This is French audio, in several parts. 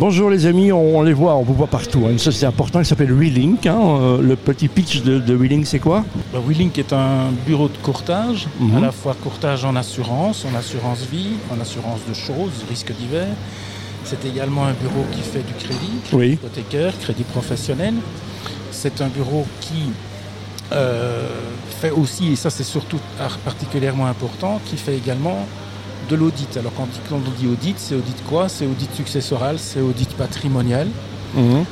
Bonjour les amis, on, les voit, on vous voit partout. hein. Une société importante qui s'appelle WeLink. hein. Euh, le petit pitch de, de WeLink, c'est quoi? Bah, WeLink est un bureau de courtage, Mhm. à la fois courtage en assurance, en assurance vie, en assurance de choses, risques divers. C'est également un bureau qui fait du crédit, Oui. hypothécaire, crédit professionnel. C'est un bureau qui euh, fait aussi, et ça c'est surtout ar- particulièrement important, qui fait également de l'audit. Alors quand, on dit audit, c'est audit quoi? C'est audit successoral, c'est audit patrimonial. Mhm.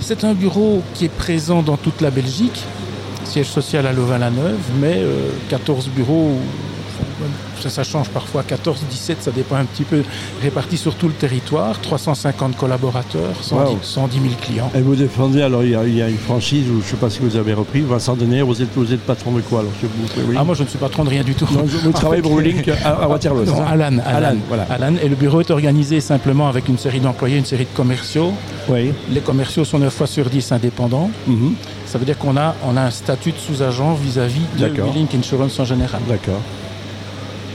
C'est un bureau qui est présent dans toute la Belgique, siège social à Louvain-la-Neuve, mais euh, 14 bureaux, ça, ça change parfois, 14, 17, ça dépend un petit peu, répartis sur tout le territoire, 350 collaborateurs, 110, Wow. 110 000 clients. Et vous défendez, alors il y, a, il y a une franchise, je ne sais pas si vous avez repris, Vincent Denaire, vous êtes, vous êtes patron de quoi alors vous Oui? Ah, moi je ne suis patron de rien du tout. Non, vous travaillez pour WeLink à, à Waterloo, Non, Alan, Alan, Alan, voilà. Alan. Et le bureau est organisé simplement avec une série d'employés, une série de commerciaux. Oui. Les commerciaux sont 9 fois sur 10 indépendants. Mhm. Ça veut dire qu'on a, on a un statut de sous-agent vis-à-vis de. Link Insurance en général. D'accord.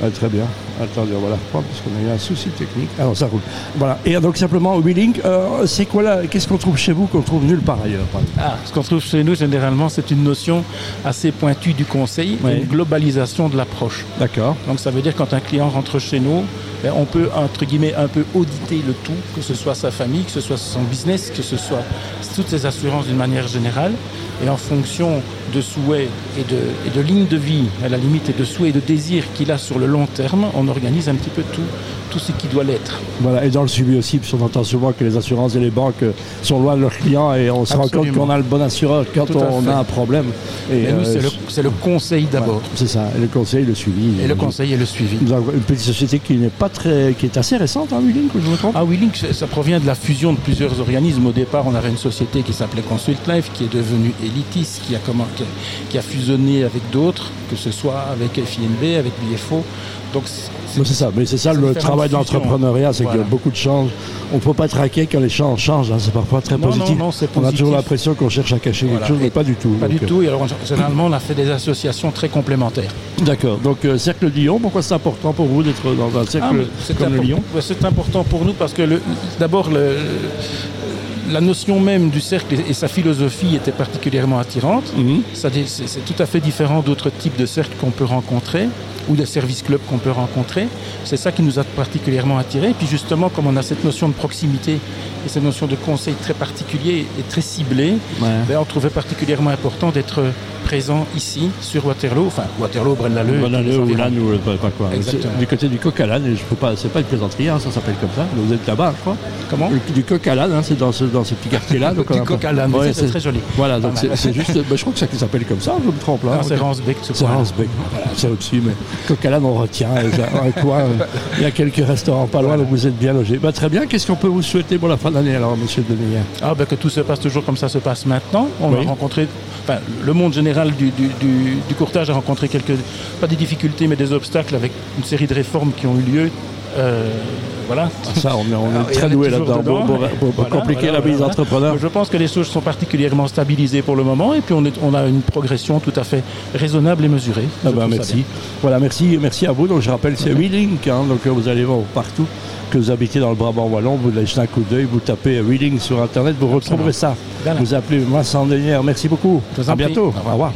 Ah, très bien. Attendez, on va la reprendre parce qu'on a eu un souci technique. Alors ça roule. Voilà. Et donc simplement, WeLink, euh, c'est quoi là Qu'est-ce qu'on trouve chez vous qu'on trouve nulle part ailleurs Ah, ce qu'on trouve chez nous, généralement, c'est une notion assez pointue du conseil Oui. une globalisation de l'approche. D'accord. Donc ça veut dire quand un client rentre chez nous, ben, on peut, entre guillemets, un peu auditer le tout, que ce soit sa famille, que ce soit son business, que ce soit toutes ses assurances d'une manière générale. Et en fonction de souhaits et de, et de lignes de vie, à la limite, et de souhaits et de désirs qu'il a sur le long terme, on organise un petit peu tout, tout ce qui doit l'être. Voilà. Et dans le suivi aussi, qu'on entend souvent que les assurances et les banques sont loin de leurs clients et on se rend compte qu'on a le bon assureur quand on fait. a un problème. Et Mais nous, euh, c'est le, conseil d'abord. C'est ça. Et le conseil, le suivi. Et le conseil et le suivi. Nous avons une petite société qui n'est pas très, qui est assez récente, hein, WeLink, je me trompe Ah ça- ça provient de la fusion de plusieurs organismes. Au départ, on avait une société qui s'appelait Consult Life, qui est devenue Elitis, qui a, comment- qui a- qui a fusionné avec d'autres, que ce soit avec FINB, avec BFO. Donc, c'est- ça, mais c'est ça le travail de l'entrepreneuriat, c'est Voilà. que beaucoup de change. On ne peut pas inquiet quand les changes changent, hein, c'est parfois très Non, positif. non, non, c'est on a toujours l'impression qu'on cherche à cacher Voilà. quelque chose, mais pas du tout. pas Donc, du tout. Et alors, généralement, on a fait des associations très complémentaires. euh, D'accord, donc euh, Cercle Lyon, pourquoi c'est important pour vous d'être dans un cercle Ah, comme le Lyon C'est important pour nous parce que d'abord, le- la notion même du cercle et, sa philosophie était particulièrement attirante. Mhm. C'est tout à fait différent d'autres types de cercles qu'on peut rencontrer ou de services clubs qu'on peut rencontrer. C'est ça qui nous a particulièrement attirés. Puis justement, comme on a cette notion de proximité et cette notion de conseil très particulier et très ciblé, Ouais. ben, on trouvait particulièrement important d'être présent ici, sur Waterloo, enfin Waterloo, les le ou là, nous, pas, quoi. Exactement. Du côté du coq à l'âne, et je peux pas, c'est pas une plaisanterie, hein, ça s'appelle comme ça. Vous êtes là-bas, je crois. Comment Le- Du coq à l'âne, hein, c'est dans ce, dans ce petit quartier-là. Du coq à l'âne, Ouais, c'est très joli. Voilà, donc c'est juste, bah, je crois que ça s'appelle comme ça, je me trompe là. C'est. Ransbeck, ce C'est. Ransbeck, voilà, c'est au-dessus, mais coq à l'âne, on retient. un coin, euh, il y a quelques restaurants pas loin, donc vous êtes bien logés. Bah, très bien, qu'est-ce qu'on peut vous souhaiter pour la fin d'année alors, monsieur Deneyer Ah, ben, que tout se passe toujours comme ça se passe maintenant. On Oui. va rencontrer, enfin, le monde général du, du- du- du courtage a rencontré quelques, pas des difficultés, mais des obstacles avec une série de réformes qui ont eu lieu. Euh, voilà. Ça, on est, on Alors, très doué là-dedans pour, pour- pour- Voilà, compliquer voilà, la voilà. entrepreneurs. Je pense que les choses sont particulièrement stabilisées pour le moment et puis on, est, on a une progression tout à fait raisonnable et mesurée. Ah bah, merci. Voilà, merci, merci à vous. Donc je rappelle, c'est WeLink, hein, donc vous allez voir partout que vous habitez dans le Brabant wallon, vous laissez un coup d'œil, vous tapez WeLink sur internet, vous retrouverez ça. Voilà. Vous appelez Vincent Denière. Merci beaucoup. À bientôt. Au revoir. Au revoir.